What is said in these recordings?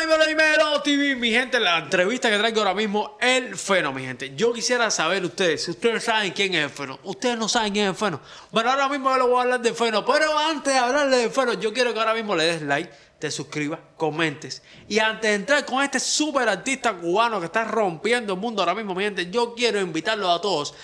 Dímelo, dímelo, dímelo, TV, mi gente, la entrevista que traigo ahora mismo, el Feno, mi gente. Yo quisiera saber ustedes, si ustedes saben quién es el Feno. Ustedes no saben quién es el Feno. Bueno, ahora mismo yo les voy a hablar de Feno, pero antes de hablarle de Feno, yo quiero que ahora mismo le des like, te suscribas, comentes. Y antes de entrar con este super artista cubano que está rompiendo el mundo ahora mismo, mi gente, yo quiero invitarlos a todos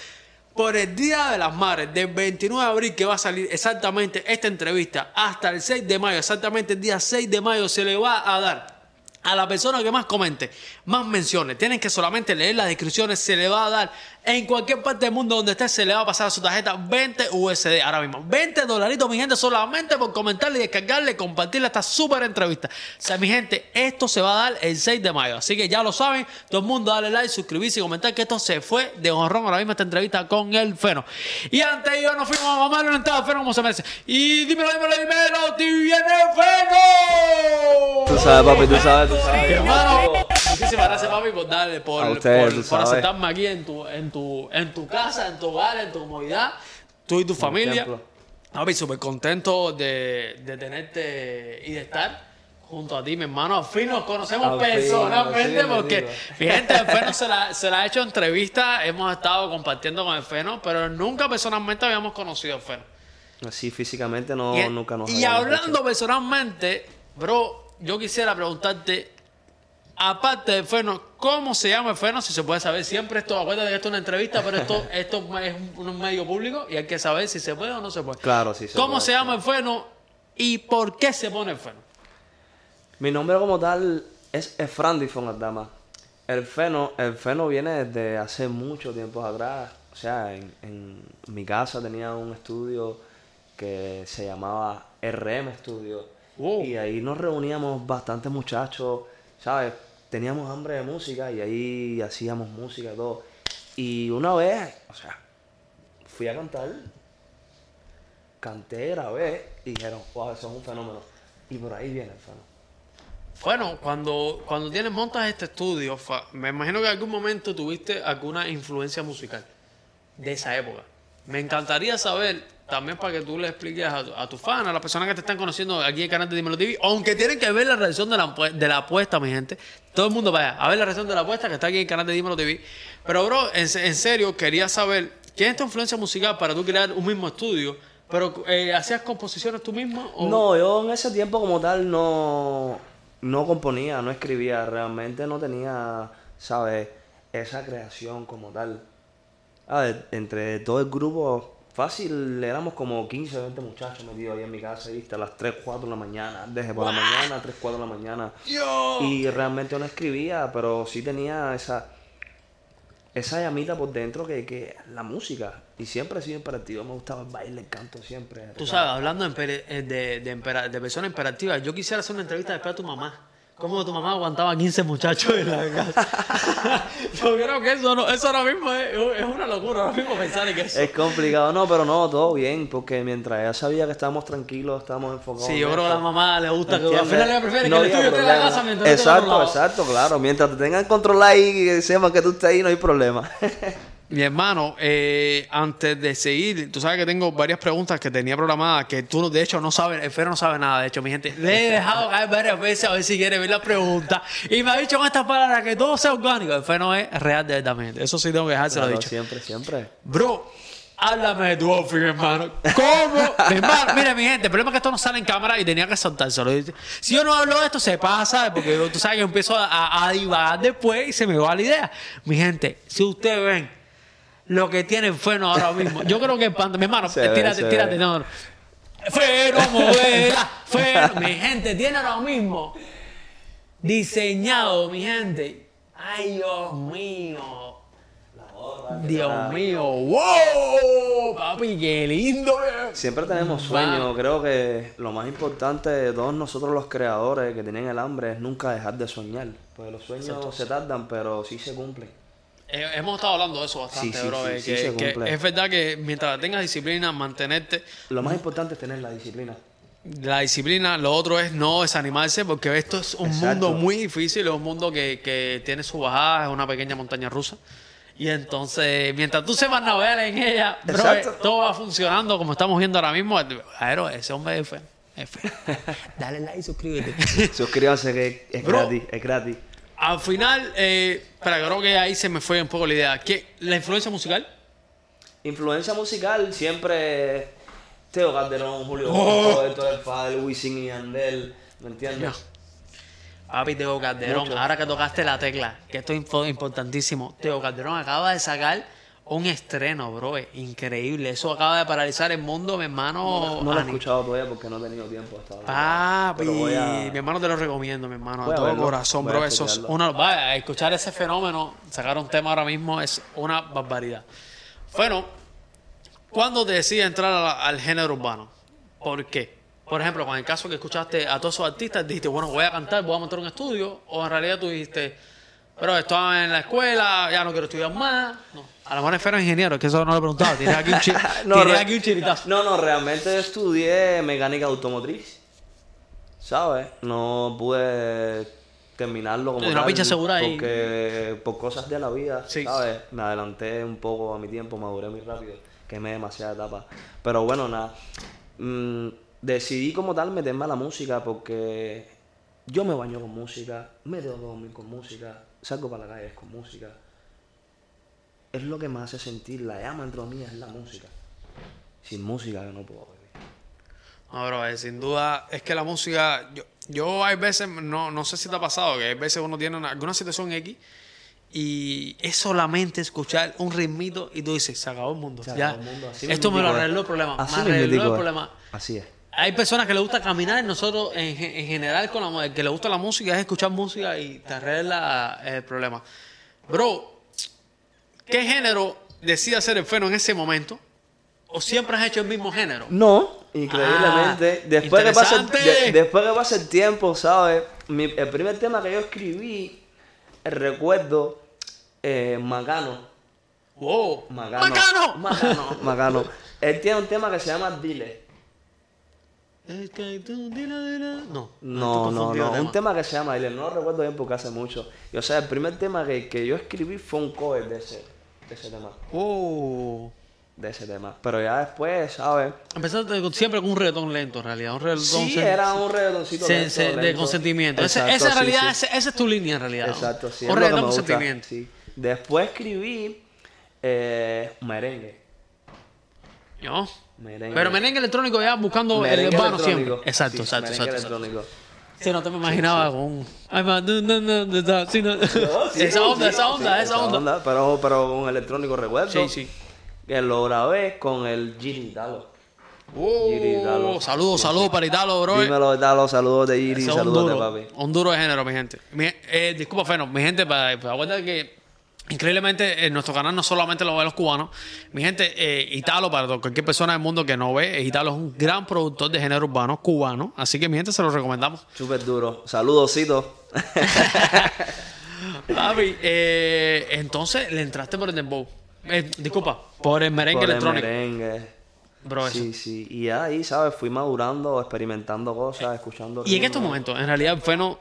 por el Día de las Madres del 29 de abril que va a salir exactamente esta entrevista hasta el 6 de mayo, exactamente el día 6 de mayo se le va a dar a la persona que más comente, más menciones. Tienen que solamente leer las descripciones, se le va a dar en cualquier parte del mundo donde esté, se le va a pasar a su tarjeta 20 USD ahora mismo. 20 dolaritos, mi gente, solamente por comentarle y descargarle, compartirle esta súper entrevista. O sea, mi gente, esto se va a dar el 6 de mayo. Así que ya lo saben, todo el mundo dale like, suscribirse y comentar que esto se fue de honrón ahora mismo esta entrevista con el Feno. Y antes yo nos fuimos a mamar una entrada Feno como se merece. Y dímelo, dímelo, dímelo, viene Feno. Tú sabes, papi, tú sabes, tú sabes. Hermano, muchísimas gracias, papi, por darle, por, ustedes, por, por aceptarme aquí en tu, en, tu, en tu casa, en tu hogar, en tu comodidad, tú y tu familia. templo. Papi, súper contento de, de tenerte y de estar junto a ti, mi hermano. Al fin nos conocemos fin, personalmente porque, mi gente, el Feno se la, se la ha hecho entrevista, hemos estado compartiendo con el Feno, pero nunca personalmente habíamos conocido al Feno. Así físicamente no, Y- nunca nos Y hablando personalmente, bro, yo quisiera preguntarte, aparte de Feno, ¿cómo se llama el Feno? Si se puede saber siempre esto, acuérdate que esto es una entrevista, pero esto, esto es un, medio público y hay que saber si se puede o no se puede. Claro, sí se ¿Cómo puede, se llama el Feno y por qué se pone el Feno? Mi nombre como tal es Efrandi Fonaldama. El feno, el feno viene desde hace mucho tiempo atrás. O sea, en, en mi casa tenía un estudio que se llamaba RM Studio. Wow. Y ahí nos reuníamos bastantes muchachos, ¿sabes? Teníamos hambre de música y ahí hacíamos música todo. Y una vez, o sea, fui a cantar, canté, grabé y dijeron, wow, eso es un fenómeno. Y por ahí viene el fenómeno. Bueno, cuando, cuando tienes, montas este estudio, me imagino que en algún momento tuviste alguna influencia musical de esa época. Me encantaría saber, también para que tú le expliques a, tu- a tus fans, a las personas que te están conociendo aquí en el canal de Dímelo TV, aunque tienen que ver la reacción de la, de la apuesta, mi gente. Todo el mundo vaya a ver la reacción de la apuesta que está aquí en el canal de Dímelo TV. Pero, bro, en, se- en serio, quería saber, ¿quién es tu influencia musical para tú crear un mismo estudio? Pero, eh, ¿hacías composiciones tú mismo? No, yo en ese tiempo como tal no, no componía, no escribía, realmente no tenía, ¿sabes? Esa creación como tal. A ver, entre todo el grupo, fácil, éramos como 15, 20 muchachos metidos ahí en mi casa, ¿viste? A las 3, 4 de la mañana, desde por la mañana, 3, 4 de la mañana. Yo. Y realmente no escribía, pero sí tenía esa, esa llamita por dentro que, que la música. Y siempre he sido imperativo, me gustaba el baile, el canto siempre. Tú sabes, hablando de, eh, de, de, de personas imperativas, yo quisiera hacer una entrevista después a tu mamá. ¿Cómo tu mamá aguantaba 15 muchachos en la casa? yo creo que eso, no, eso ahora mismo es, es una locura, ahora mismo pensar en que eso. Es complicado, no, pero no, todo bien, porque mientras ella sabía que estábamos tranquilos, estábamos enfocados. Sí, yo creo que a la mamá le gusta que ¿entiendes? al final ella prefiere No que el estudio esté en la casa mientras Exacto, exacto, claro. Mientras te tengan controlado ahí y que sepan que tú estás ahí, no hay problema. Mi hermano, eh, antes de seguir, tú sabes que tengo varias preguntas que tenía programadas que tú de hecho no sabes, el Fero no sabe nada, de hecho, mi gente. Le he dejado caer varias veces a ver si quiere ver la pregunta y me ha dicho con estas palabras que todo sea orgánico. El Fero es real de verdad, mi gente. Eso sí tengo que dejárselo Claro, dicho. siempre, siempre. Bro, háblame de tu outfit, hermano. ¿Cómo? mi hermano, mire, mi gente, el problema es que esto no sale en cámara y tenía que soltárselo. Si yo no hablo de esto, se pasa, porque tú sabes que empiezo a, a divagar después y se me va la idea. Mi gente, si ustedes ven lo que tiene el Feno ahora mismo, yo creo que el pan- mi hermano, Se ve, tírate, se tírate, ve. no, no. Feno, modela, Feno. Mi gente, tiene ahora mismo diseñado, mi gente. Ay, Dios mío. Dios mío, wow, papi, qué lindo. Siempre tenemos sueños. Creo que lo más importante de todos nosotros los creadores que tienen el hambre es nunca dejar de soñar. Porque los sueños se tardan, pero sí se cumplen. Eh, hemos estado hablando de eso bastante, Sí, sí, bro. sí, sí que, se que cumple. es verdad que mientras tengas disciplina, mantenerte. Lo más importante es tener la disciplina. La disciplina, lo otro es no desanimarse, porque esto es un Exacto. mundo muy difícil, es un mundo que, que tiene su bajada, es una pequeña montaña rusa. Y entonces, mientras tú sepas navegar en ella, bro, todo va funcionando como estamos viendo ahora mismo. Aero, ese hombre es. Dale like y suscríbete. Suscríbanse que es Bro. gratis, es gratis. Al final, eh, pero creo que ahí se me fue un poco la idea. ¿Qué, ¿La influencia musical? Influencia musical siempre Teo Calderón, Julio Oh. Bosco, Héctor El Fader, Wisin y Yandel, ¿me entiendes? Papi, Teo Calderón, Mucho. ahora que tocaste la tecla, que esto es importantísimo. Teo Calderón acaba de sacar un estreno, bro. es Increíble. Eso acaba de paralizar el mundo, mi hermano. No lo he escuchado todavía porque no he tenido tiempo hasta ahora. Papi, Pero voy a- mi hermano te lo recomiendo, mi hermano, Voy a todo verlo, corazón, voy a bro. Eso es una. Vaya, escuchar ese fenómeno, sacar un tema ahora mismo es una barbaridad. Bueno, ¿cuándo te decides entrar la- al género urbano? ¿Por qué? Por ejemplo, con el caso que escuchaste a todos esos artistas, dijiste, bueno, voy a cantar, voy a montar un estudio, o en realidad tú dijiste, pero estaba en la escuela, ya no quiero estudiar más. No. A lo mejor es Fero ingeniero, es que eso no lo he preguntado. Tienes aquí un, chi- tienes re- aquí un chiritazo. no, no, realmente estudié mecánica automotriz. ¿Sabes? No pude terminarlo como Una pincha segura ahí. Porque por cosas de la vida, Sí. ¿sabes? Me adelanté un poco a mi tiempo, maduré muy rápido, quemé demasiada etapa. Pero bueno, nada. Mm, decidí como tal meterme a la música porque yo me baño con música, me debo dormir con música, salgo para la calle con música. Es lo que me hace sentir la llama dentro de mí, es la música. Sin música yo no puedo vivir. No, bro, eh, sin duda es que la música, yo, yo hay veces, no, no sé si te ha pasado, que hay veces uno tiene una- alguna situación X y es solamente escuchar un ritmito y tú dices, se acabó el mundo. Se ya. acabó el mundo, Esto me lo arregló el problema. Así me arregló el problema. Así es. Hay personas que le gusta caminar, nosotros en, ge- en general con la el que le gusta la música es escuchar música y te arregla el problema. Bro, ¿qué género decide hacer el feno en ese momento? ¿O siempre has hecho el mismo género? No, increíblemente. Ah, después, que pasa, el- de- después que pasa el tiempo, ¿sabes? Mi- el primer tema que yo escribí, recuerdo, eh, Macano. ¡Wow! Macano. ¡Macano! Macano. Macano. Él tiene un tema que se llama Dile. Es que tú, dile, dile. No, No, no, no. Un tema que se llama Dile. No lo recuerdo bien porque hace mucho. Y, o sea, el primer tema que, que yo escribí fue un cover de ese, de ese tema. Oh. De ese tema. Pero ya después, ¿sabes? Empezaste con- siempre con un reggaetón lento, en realidad. Un reggaetón Sí, sen- era un reggaetoncito sen- lento, sen- de lento. consentimiento. Ese- esa en sí, realidad, sí. ese- esa es tu línea, en realidad. Exacto, sí. Un reggaetón gusta, consentimiento. sí. Después escribí eh, merengue. ¿No? Merengue. Pero merengue electrónico ya buscando Merengue el urbano siempre. Exacto, Sí, exacto, exacto, exacto. Sí, no te me imaginaba con un... Ay, ma, no, no, no, sí, sí, esa onda, sí, esa onda, sí, esa onda. Pero, pero con electrónico recuerdo. Sí, sí. Que lo grabé con el Giri Italo. Oh, saludos, saludos para Italo, bro. Dímelo, Italo, saludos de Giri, un saludos de papi. un duro de género, mi gente. Mi- eh, disculpa, Feno, mi gente, para, para que increíblemente en nuestro canal no solamente lo ven los cubanos. Mi gente, eh, Italo, para cualquier persona del mundo que no ve, eh, Italo es un gran productor de género urbano cubano. Así que, mi gente, se lo recomendamos. Súper duro. Saludosito. Papi, eh, entonces le entraste por el dembow. Eh, disculpa, por el merengue Por el electrónico. merengue. Bro, eso. Sí, sí. Y ahí, ¿sabes? Fui madurando, experimentando cosas, escuchando. Y en estos momentos, en realidad, Feno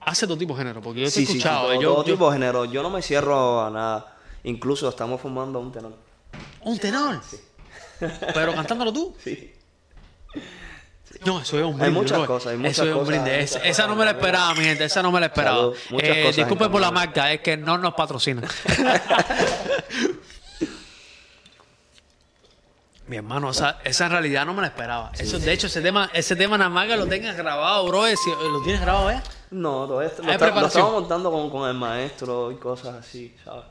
hace todo tipo de género. Porque yo he Sí, sí, sí, escuchado. todo, eh, yo- todo yo- tipo de género. Yo no me cierro a nada. Incluso estamos formando un tenor. Un tenor. Pero cantándolo tú. Sí. No, eso es un brinde. Hay muchas bro. cosas, hay muchas Eso es un brinde. Es- esa no me la esperaba, mi gente. Esa no me la esperaba. Salud, Eh, cosas disculpen por la marca, es que no nos patrocinan. Mi hermano, esa, esa en realidad no me la esperaba. Eso, de hecho, ese tema, ese tema nada más que lo tengas grabado, bro. es- ¿Lo tienes grabado ya? No, todo esto. Lo, está- lo estamos montando con, con el maestro y cosas así, ¿sabes?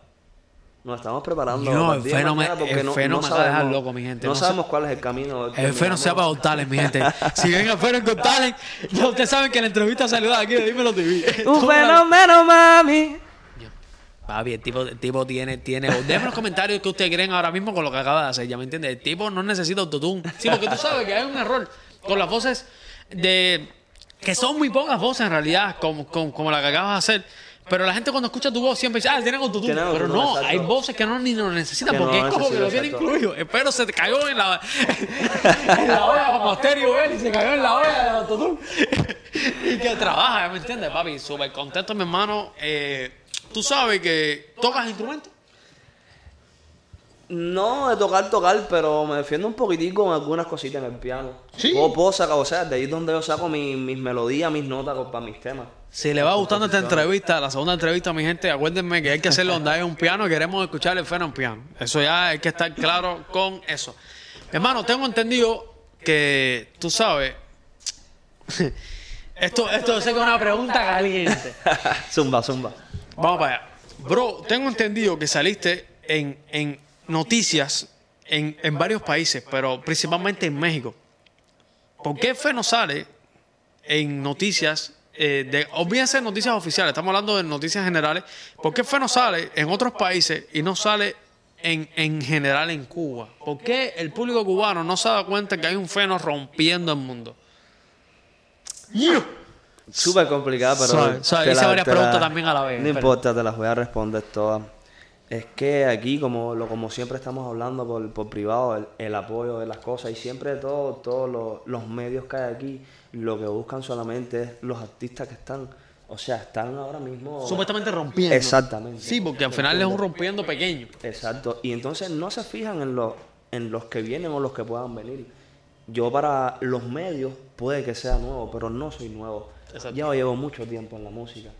Nos estamos preparando. No, el de feno me- el no- feno no me acaba de dejar loco, mi gente. No, No sabemos cuál es el camino. El feno terminamos. sea para González, mi gente. Si ven a Feno con Talent, ya ustedes saben que la entrevista salió de aquí de Dímelo TV. Un fenómeno, mami. Papi, el tipo, el tipo tiene, tiene. Déjenme en los comentarios que ustedes creen ahora mismo con lo que acaba de hacer, ¿ya me entiendes? El tipo no necesita autotune. Sí, porque tú sabes que hay un error con las voces de. Que son muy pocas voces en realidad, como, como, como la que acabas de hacer. Pero la gente cuando escucha tu voz siempre dice, ah, tienen autotune. Pero no, exacto. hay voces que no ni lo necesitan Que porque es como que lo exacto. incluido. Espero se te cayó en la, en la olla como Asterio él y se cayó en la olla del autotune. y que trabaja, ¿ya ¿me entiendes, papi? Súper contento, mi hermano. Eh, Tú sabes que tocas instrumentos. No de tocar, tocar, pero me defiendo un poquitico con algunas cositas en el piano. Sí. Puedo, puedo sacar, o sea, de ahí es donde yo saco mi- mis melodías, mis notas para mis temas. Si le va gustando esta entrevista, la segunda entrevista, mi gente, acuérdenme que hay que hacerlo donde hay un piano y queremos escuchar el Feno en piano. Eso ya hay que estar claro con eso. Hermano, tengo entendido que tú sabes. esto, esto sé que es una pregunta caliente. zumba, zumba. Vamos para allá. Bro, tengo entendido que saliste en, en noticias en, en varios países, pero principalmente en México. ¿Por qué Feno sale en noticias? Eh, de, olvídense de noticias oficiales, estamos hablando de noticias generales. ¿Por qué Feno sale en otros países y no sale en, en general en Cuba? ¿Por qué el público cubano no se da cuenta que hay un Feno rompiendo el mundo? Súper complicada, pero. Hice la- varias la- preguntas también a la vez, No pero- importa, te las voy a responder todas. Es que aquí, como lo como siempre estamos hablando por, por privado, el, el apoyo de las cosas y siempre todo, todos los, los medios que hay aquí, lo que buscan solamente es los artistas que están, o sea, están ahora mismo. Supuestamente rompiendo. Exactamente. Sí, porque al final es un rompiendo pequeño. Exacto. Y entonces no se fijan en los, en los que vienen o los que puedan venir. Yo para los medios puede que sea nuevo, pero no soy nuevo. Exacto. Ya llevo mucho tiempo en la música,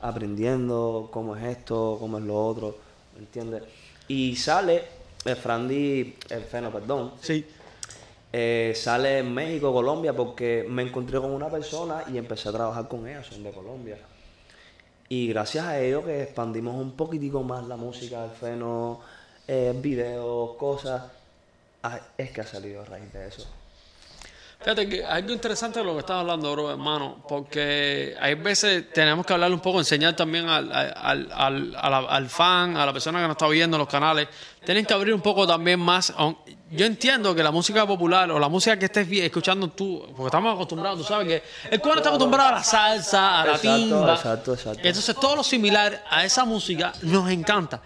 aprendiendo cómo es esto, cómo es lo otro, ¿me entiendes? Y sale, el Frandy, el Feno, perdón, Sí. eh, sale en México, Colombia, porque me encontré con una persona y empecé a trabajar con ella, son de Colombia. Y gracias a ello que expandimos un poquitico más la música del Feno, eh, videos, cosas, ah, es que ha salido a raíz de eso. Fíjate que algo interesante de lo que estás hablando, bro, hermano, porque hay veces tenemos que hablar un poco, enseñar también al, al, al, al fan, a la persona que nos está viendo en los canales, tienen que abrir un poco también más. Yo entiendo que la música popular o la música que estés escuchando tú, porque estamos acostumbrados, tú sabes que el cubano está acostumbrado a la salsa, a la timba. exacto, exacto. Entonces todo lo similar a esa música nos encanta.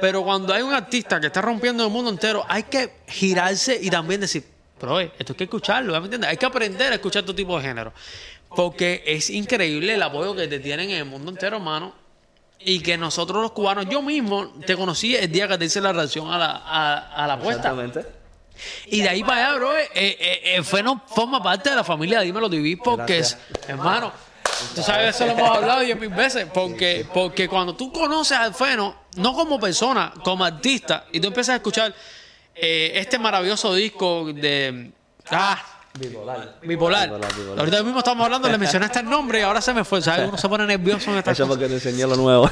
Pero cuando hay un artista que está rompiendo el mundo entero, hay que girarse y también decir, pero eh, esto hay que escucharlo, ¿me entiendes? Hay que aprender a escuchar todo tipo de género. Porque es increíble el apoyo que te tienen en el mundo entero, hermano. Y que nosotros los cubanos, yo mismo te conocí el día que te hice la reacción a la, a, a la apuesta. Exactamente. Y de ahí para allá, bro, eh, eh, eh, el Feno forma parte de la familia Dímelo TV porque, es, hermano, tú sabes, eso lo hemos hablado diez mil veces, porque, porque cuando tú conoces al Feno, no como persona, como artista, y tú empiezas a escuchar eh, este maravilloso disco de... Ah, Bipolar. Bipolar. Bipolar, bipolar. Ahorita mismo estamos hablando, le mencionaste el nombre y ahora se me fue. ¿Sabes? Uno se pone nervioso en estas Eso porque te enseñé lo nuevo.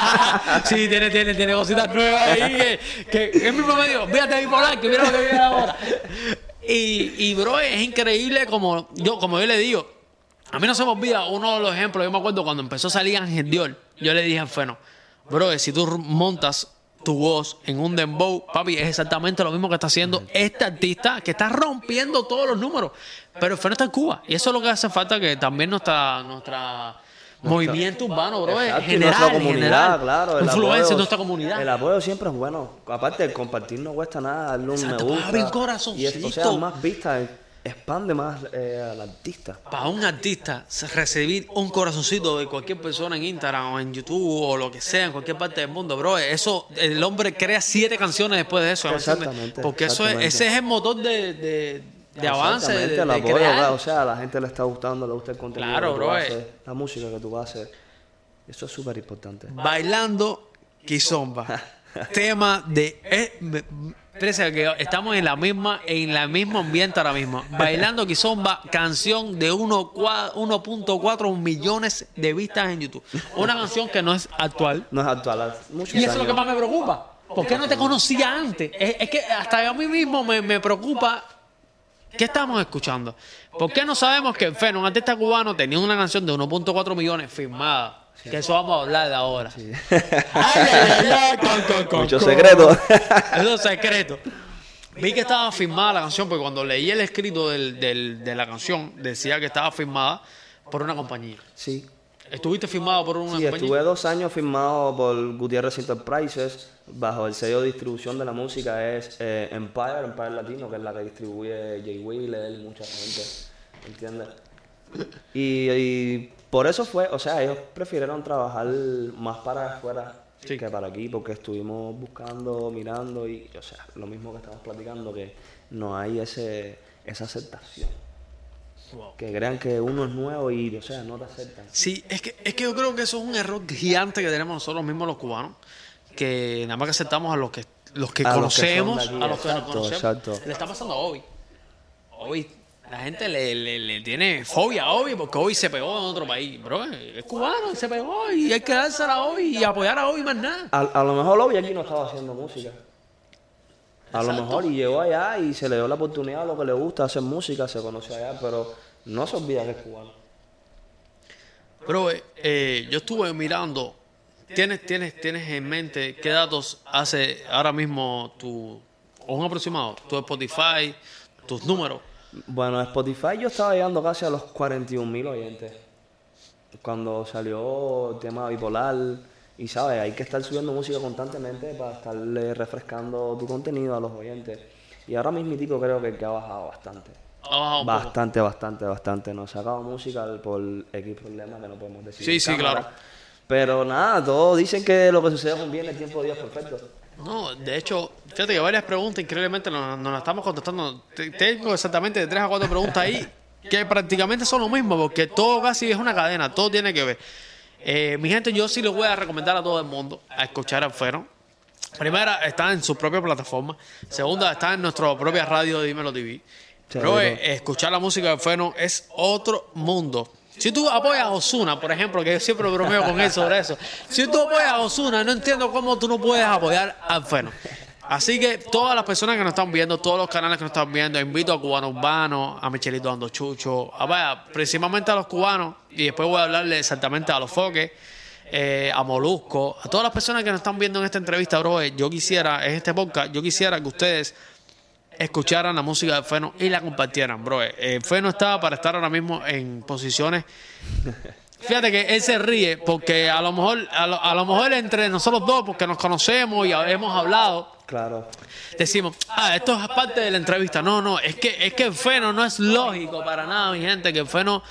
sí, tiene, tiene, tiene cositas nuevas ahí que, que él mismo me dijo, fíjate bipolar, que mira lo que viene ahora. Y, y bro, es increíble como yo, como yo le digo, a mí no se me olvida uno de los ejemplos, yo me acuerdo cuando empezó a salir Ángel Dior, yo le dije al Feno, bro, si tú montas tu voz en un dembow, papi, es exactamente lo mismo que está haciendo este artista que está rompiendo todos los números. Pero el Feno está en Cuba. Y eso es lo que hace falta que también nuestra, nuestra movimiento urbano, bro, es Exacto, general, nuestra comunidad, general. claro. Influencia en nuestra comunidad. El apoyo siempre es bueno. Aparte, compartir no cuesta nada, darle un Exacto, me gusta. papi, un y es- o corazoncito. sea, más vistas, expande más eh, al artista. Para un artista recibir un corazoncito de cualquier persona en Instagram o en YouTube o lo que sea, en cualquier parte del mundo, bro, eso, el hombre crea siete canciones después de eso. Exactamente, Porque eso es, ese es el motor de, de, de avance, de, de crear. o sea, a la gente le está gustando, le gusta el contenido Claro, que tú bro, haces, eh. la música que tú haces. Eso es súper importante. Bailando Kizomba. Tema de. Eh, Parece que estamos en la misma, en la mismo ambiente ahora mismo. Bailando Kizomba, canción de uno cua- 1.4 millones de vistas en YouTube. Una canción que no es actual. No es actual, muchos Y eso es lo que más me preocupa. ¿Por qué no te conocía antes? Es, es que hasta a mí mismo me, me preocupa. ¿Qué estamos escuchando? ¿Por qué no sabemos que Feno, un artista cubano, tenía una canción de 1.4 millones firmada? Que eso vamos a hablar de ahora. Ay, ay, ay, con, con, con, secreto. Vi que estaba firmada la canción, porque cuando leí el escrito del- del- de la canción, decía que estaba firmada por una compañía. sí. ¿Estuviste firmado por una Sí, compañía? estuve dos años firmado por Gutiérrez Enterprises bajo el sello de distribución de la música es eh, Empire, Empire Latino, que es la que distribuye Jay Wheeler, mucha gente, ¿entiendes? Y, y por eso fue, o sea, ellos prefirieron trabajar más para afuera, Sí. que para aquí, porque estuvimos buscando, mirando y, o sea, lo mismo que estamos platicando, que no hay ese esa aceptación. Wow. Que crean que uno es nuevo y, o sea, no te aceptan. Sí, es que, es que yo creo que eso es un error gigante que tenemos nosotros mismos los cubanos, que nada más que aceptamos a los que los que A los que conocemos, aquí, a los que no exacto, conocemos. exacto. Le está pasando a Obi. Obi, la gente le, le, le tiene fobia a Obi porque Obi se pegó en otro país. Bro, es cubano, se pegó y hay que dársela a Obi y apoyar a Obi más nada. A, a lo mejor Lobby aquí no estaba haciendo música. A lo mejor y llegó allá y se le dio la oportunidad a lo que le gusta, hacer música, se conoce allá, pero no se olvida que es cubano. Bro, eh, eh, yo estuve mirando. ¿Tienes, tienes, ¿Tienes en mente qué datos hace ahora mismo tu, o un aproximado, tu Spotify, tus números? Bueno, Spotify yo estaba llegando casi a los 41 mil oyentes. Cuando salió el tema bipolar, y sabes, hay que estar subiendo música constantemente para estarle refrescando tu contenido a los oyentes. Y ahora mismo creo que, que ha bajado bastante. Ha bajado. Bastante, bastante, bastante. Nos sacado música por X problemas que no podemos decir. Sí, sí, cámara. claro. Pero nada, todos dicen que lo que sucede con bien el tiempo de Dios perfecto. No, de hecho, fíjate que varias preguntas increíblemente nos, nos las estamos contestando. Te- Tengo exactamente de tres a cuatro preguntas ahí que prácticamente son lo mismo, porque todo casi es una cadena, todo tiene que ver. Eh, mi gente, yo sí les voy a recomendar a todo el mundo a escuchar al Feno. Primera, está en su propia plataforma. Segunda, está en nuestra propia radio de Dímelo TV. Pero eh, escuchar la música de Feno es otro mundo. Si tú apoyas a Osuna, por ejemplo, que yo siempre bromeo con él sobre eso. Si tú apoyas a Osuna, no entiendo cómo tú no puedes apoyar al Feno. Así que todas las personas que nos están viendo, todos los canales que nos están viendo, invito a Cubano Urbano, a Michelito Ando Chucho, a, vaya, principalmente a los cubanos, y después voy a hablarle exactamente a los foques, eh, a Molusco, a todas las personas que nos están viendo en esta entrevista, bro. eh, Yo quisiera, en este podcast, yo quisiera que ustedes escucharan la música de Feno y la compartieran, bro. Eh, Feno está para estar ahora mismo en posiciones. Fíjate que él se ríe porque a lo mejor, a lo, a lo mejor entre nosotros dos, porque nos conocemos y hemos hablado, Claro. decimos, ah, esto es parte de la entrevista. No, no, es que, es que el Feno no es lógico para nada, mi gente, que el Feno,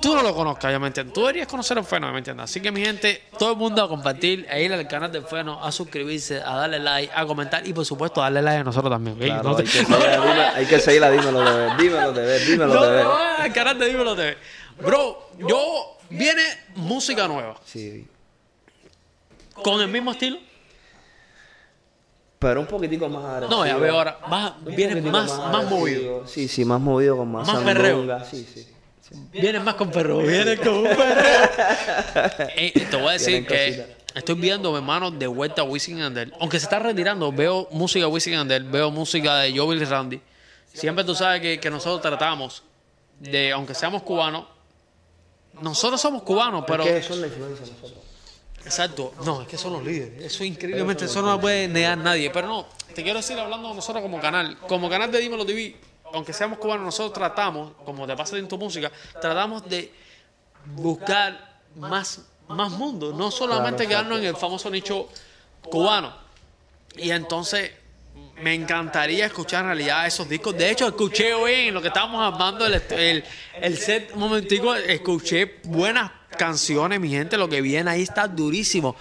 tú no lo conozcas, ya me entiendes. Tú deberías conocer al Feno, ya me entiendes. Así que, mi gente, todo el mundo a compartir, a ir al canal del Feno, a suscribirse, a darle like, a comentar y, por supuesto, a darle like a nosotros también. Claro, No hay, que a- dime- hay que seguir a Dímelo ver, dímelo dímelo No, ver. no, al canal de Dímelo TV. Bro, yo, viene música nueva, Sí. con el mismo estilo. Pero un poquitico más agresivo. No, ya veo ahora, más, viene más, más movido. Sí, sí, más movido, con más, Más sandunga. perreo. Sí, sí. Sí. Viene más con perro, viene con un perro. Eh, te voy a decir Vienen que estoy viendo, mi hermano, de vuelta a Wisin y Yandel. Aunque se está retirando, veo música de Wisin y Yandel, veo música de Joel y Randy. Siempre tú sabes que, que nosotros tratamos de, aunque seamos cubanos, nosotros somos cubanos, pero... Es que son la influencia de nosotros. Exacto, no, es que son los líderes. Eso increíblemente, eso no lo puede negar nadie. Pero no, te quiero decir hablando de nosotros como canal, como canal de Dímelo TV, aunque seamos cubanos, nosotros tratamos, como te pasa en tu música, tratamos de buscar más, más mundo, no solamente Claro, quedarnos en el famoso nicho cubano. Y entonces me encantaría escuchar en realidad esos discos. De hecho, escuché hoy en lo que estábamos armando el, el, el set un momentico, escuché buenas canciones, mi gente. Lo que viene ahí está durísimo.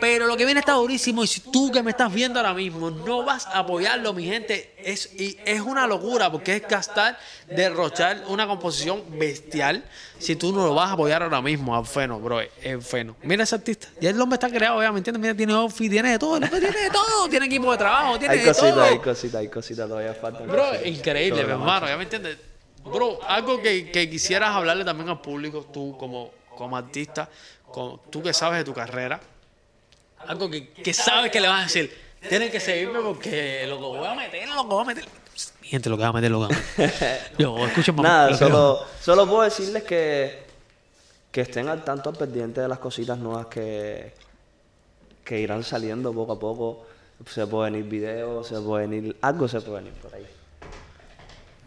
Pero lo que viene está durísimo. Y si tú que me estás viendo ahora mismo no vas a apoyarlo, mi gente, es, y es una locura porque es gastar, derrochar una composición bestial. Si tú no lo vas a apoyar ahora mismo al Feno, bro, es Feno. Mira ese artista. Ya el hombre está creado, ya, ¿me entiendes? Mira, tiene outfit, tiene de todo. El hombre tiene de todo. Tiene equipo de trabajo, tiene Hay de cositas, todo. hay cositas, hay cositas, todavía faltan. Bro, increíble, mi hermano, ¿ya me entiendes? Bro, algo que, que quisieras hablarle también al público, tú como, como artista, como, tú que sabes de tu carrera, algo que, que sabes que le vas a decir, tienen que seguirme porque lo que voy a meter, lo que voy a meter. Gente, lo que voy a meter, lo que voy a meter. Yo, escuchen más. Nada, solo, solo puedo decirles que, que estén al tanto, al pendiente de las cositas nuevas que, que irán saliendo poco a poco. Se pueden ir videos, se pueden ir. Algo se puede venir por ahí.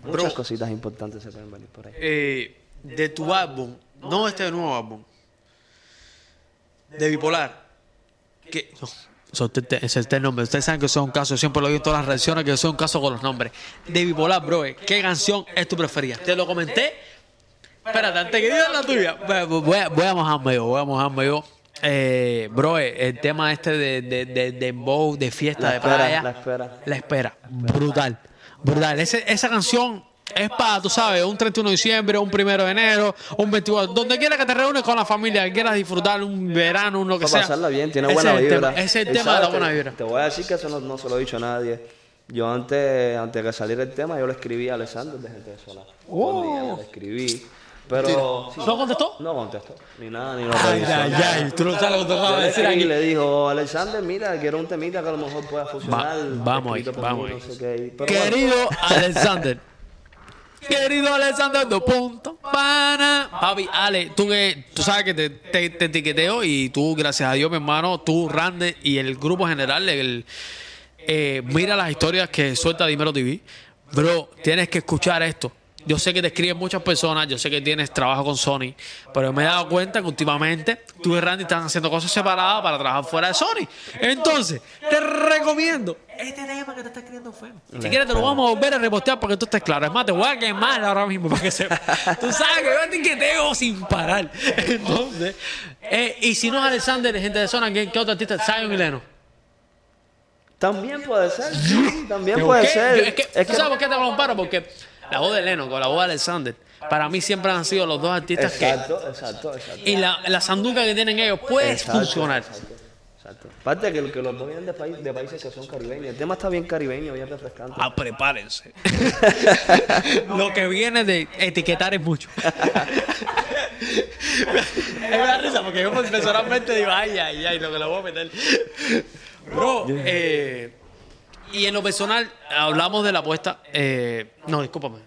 Muchas Bro. cositas importantes se pueden venir por ahí. eh, de tu álbum, no este nuevo álbum, de Bipolar, que... eso te- te- ese es el nombre. Ustedes saben que eso es un caso, siempre lo digo en todas las reacciones, que eso es un caso con los nombres. De Bipolar, bro, ¿qué canción es tu preferida? Te lo comenté. Espérate, antes que diga la tuya, voy a, voy a- mojarme yo, voy a mojarme yo. eh, bro, el tema este de, de, de, de dembow, de fiesta, La de espera, playa. la espera. La espera. Brutal. Brutal. Ese- esa canción es para, tú sabes, un 31 de diciembre, un 1 de enero, un 24, donde quiera que te reúnes con la familia, que quieras disfrutar un verano, un lo que Para sea. pasarla bien, tiene Ese buena es vibra. tema, ese es el tema de la buena te- vibra. Te voy a decir que eso no, no se lo he dicho a nadie. Yo antes, antes de que saliera el tema, yo le escribí a Alessandro de Gente de Sola. Oh. Le escribí. Pero sí, ¿No contestó? no contestó, ni nada, ni lo Ay, revisó. ay, ay, tú no sabes lo que te decir y le dijo, Alexander, mira, quiero un temita que a lo mejor pueda funcionar. vamos ahí, vamos ahí. no sé qué. Pero bueno, Querido Alexander. Querido Alexander, dos puntos. Pana. Papi, Ale, tú que tú sabes que te, te, te etiqueteo y tú, gracias a Dios, mi hermano, tú, Rande y el grupo general, el, eh, mira las historias que suelta Dímelo TV. Bro, tienes que escuchar esto. Yo sé que te escriben muchas personas, yo sé que tienes trabajo con Sony, pero me he dado cuenta que últimamente tú y Randy están haciendo cosas separadas para trabajar fuera de Sony. Entonces, te recomiendo este tema que te está escribiendo. Si quieres, te lo vamos a volver a repostear para que tú estés claro. Es más, te voy a quemar ahora mismo para que sepas. Tú sabes que yo te etiqueteo sin parar. Entonces, eh, y si no es Alexander, gente de zona, ¿qué, qué otro artista? Zion y Leno. También puede ser, sí, también ¿Por puede qué? ser. Yo- es que, Es ¿Tú que- sabes por qué te comparo? Porque la voz de Leno con la voz de Alexander, para mí siempre han sido los dos artistas que. Exacto, exacto, exacto. Y la, la sanduca que tienen ellos puede funcionar. Exacto. Aparte que, que los dos vienen de, país, de países que son caribeños. El tema está bien caribeño, bien refrescante. Ah, prepárense. Lo que viene de etiquetar es mucho. me da risa porque yo personalmente digo, ay, ay, ay, lo que le voy a meter. Bro, eh, y en lo personal, hablamos de la apuesta. eh, no, discúlpame.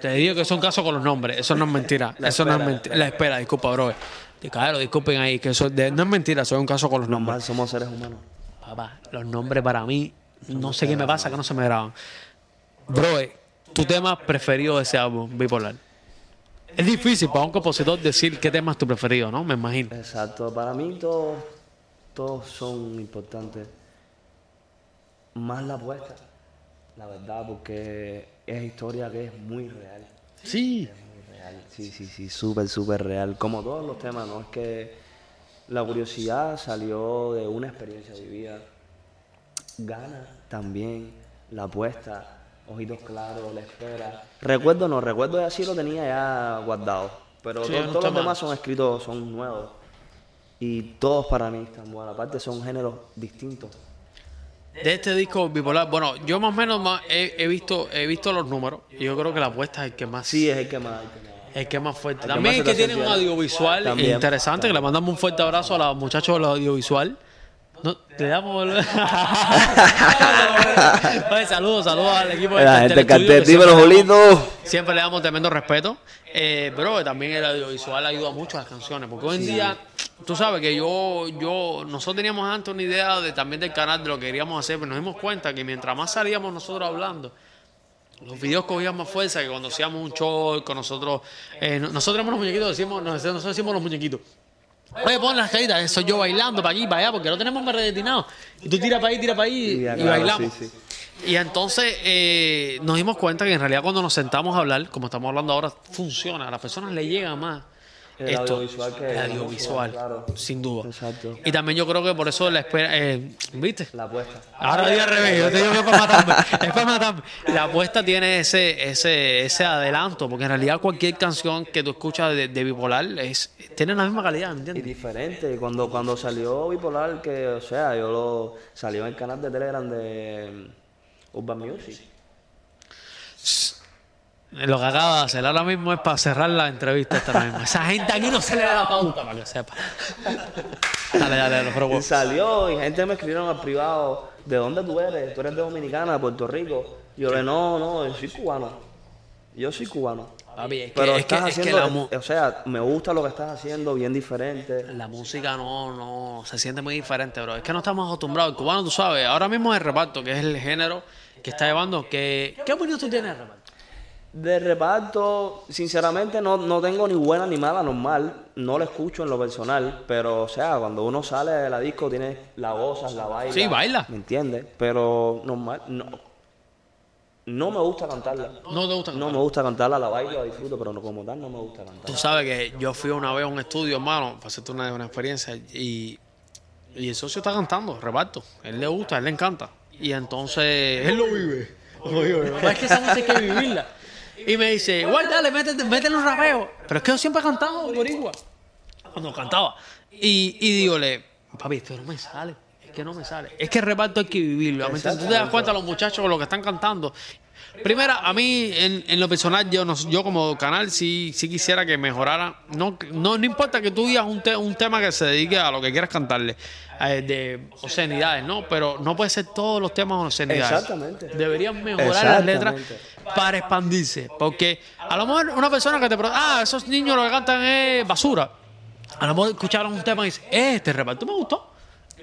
Te digo que es un caso con los nombres. Eso no es mentira. La eso no es mentira. La espera, disculpa, bro. Claro, disculpen ahí, que eso de- no es mentira, eso es un caso con los nombres. Somos seres humanos. Papá, los nombres para mí, no sé qué me pasa, que no se me graban. Bro, tu tema preferido de ese álbum, Bipolar. Es difícil para un compositor decir qué tema es tu preferido, ¿no? Me imagino. Exacto, para mí todos, todos son importantes. Más la apuesta, la verdad, porque es historia que es muy real. Sí. Muy real, sí, sí, sí, súper, súper real. Como todos los temas, ¿no? Es que la curiosidad salió de una experiencia vivida. Gana también la apuesta, ojitos claros, la espera. Recuerdo no, recuerdo ya sí lo tenía ya guardado. Pero Sí, todos los demás son escritos, son nuevos. Y todos para mí están buenos. Aparte son géneros distintos. De este disco bipolar, bueno, yo más o menos más he, he visto he visto los números y yo creo que la apuesta es el que más Sí, es el que más. el que más. el que más fuerte. El que También más es que tienen un audiovisual También. interesante, que le mandamos un fuerte abrazo a los muchachos del audiovisual. No, le damos Oye, saludos, saludos al equipo de La gente del Cartel dímelo, siempre le damos- Julito. Siempre le damos tremendo respeto. Eh, bro, también el audiovisual ayuda mucho a las canciones. Porque hoy en día, tú sabes que yo, yo, nosotros teníamos antes una idea de también del canal de lo que queríamos hacer, pero nos dimos cuenta que mientras más salíamos nosotros hablando, los videos cogían más fuerza que cuando hacíamos un show con nosotros. eh, no- nosotros éramos los muñequitos, decimos, nosotros nosotros decimos los muñequitos. Oye, pon las caritas, soy yo bailando para aquí, para allá, porque no tenemos más redestinados. Y tú tiras para ahí, tiras para ahí y, claro, bailamos. sí, sí. Y entonces eh, nos dimos cuenta que en realidad cuando nos sentamos a hablar, como estamos hablando ahora, funciona. A las personas les llega más El esto, audiovisual que el audiovisual, claro. sin duda. Exacto. Y también yo creo que por eso la espera, eh, ¿viste? La apuesta. Ahora di al revés, yo te digo que es para matarme, es para matarme. La apuesta tiene ese, ese, ese adelanto, porque en realidad cualquier canción que tú escuchas de, de bipolar es, tiene la misma calidad, ¿me Y entiendes? diferente. Cuando, cuando salió Bipolar, que, o sea, yo lo salió en el canal de Telegram de mm, Urban Music. Lo que acaba de hacer ahora mismo es para cerrar la entrevista esta misma. Esa gente aquí no se le da la pauta para que sepa. Dale, dale, lo Y probo. salió y gente me escribieron al privado, ¿de dónde tú eres? ¿Tú eres de Dominicana, de Puerto Rico? Yo le no, no, yo soy cubano. Yo soy cubano. Papi, es que, Pero es que, estás es que haciendo, la, o sea, me gusta lo que estás haciendo, bien diferente. la música no, no se siente muy diferente, bro. Es que no estamos acostumbrados. El cubano, tú sabes, ahora mismo es el reparto, que es el género que está llevando. Que, ¿Qué opinión tú tienes del reparto? De reparto, sinceramente no, no tengo ni buena ni mala, normal. No lo escucho en lo personal, pero o sea, cuando uno sale de la disco, tienes la gozas, la baila. Sí, baila. ¿Me entiendes? Pero normal, no. no me gusta cantarla. No te gusta No me gusta cantarla, la bailo, la disfruto, pero no como tal no me gusta cantarla. Tú sabes que yo fui una vez a un estudio, hermano, para hacerte una, una experiencia, y, y el socio está cantando, reparto. Él le gusta, él le encanta. Y entonces, él lo vive. Lo vive. Es que esa música hay que vivirla. Y me dice, guay, dale, métete, métele un rapeo. Pero es que yo siempre he cantado boricua. Cuando cantaba. Y, y dígole, papi, esto no me sale. Es que no me sale. Es que el reparto hay que vivirlo. ¿me entiendes? Tú te das cuenta los muchachos con lo que están cantando. Primera, a mí, en, en lo personal, yo, no, yo como canal sí, sí quisiera que mejorara. No, no, no importa que tú digas un, te- un tema que se dedique a lo que quieras cantarle, eh, de obscenidades, ¿no? Pero no puede ser todos los temas obscenidades. Exactamente. Deberían mejorar las letras para expandirse. Porque a lo mejor una persona que te pregunta, ah, esos niños lo que cantan es basura. A lo mejor escucharon un tema y dicen, eh, este reparto me gustó.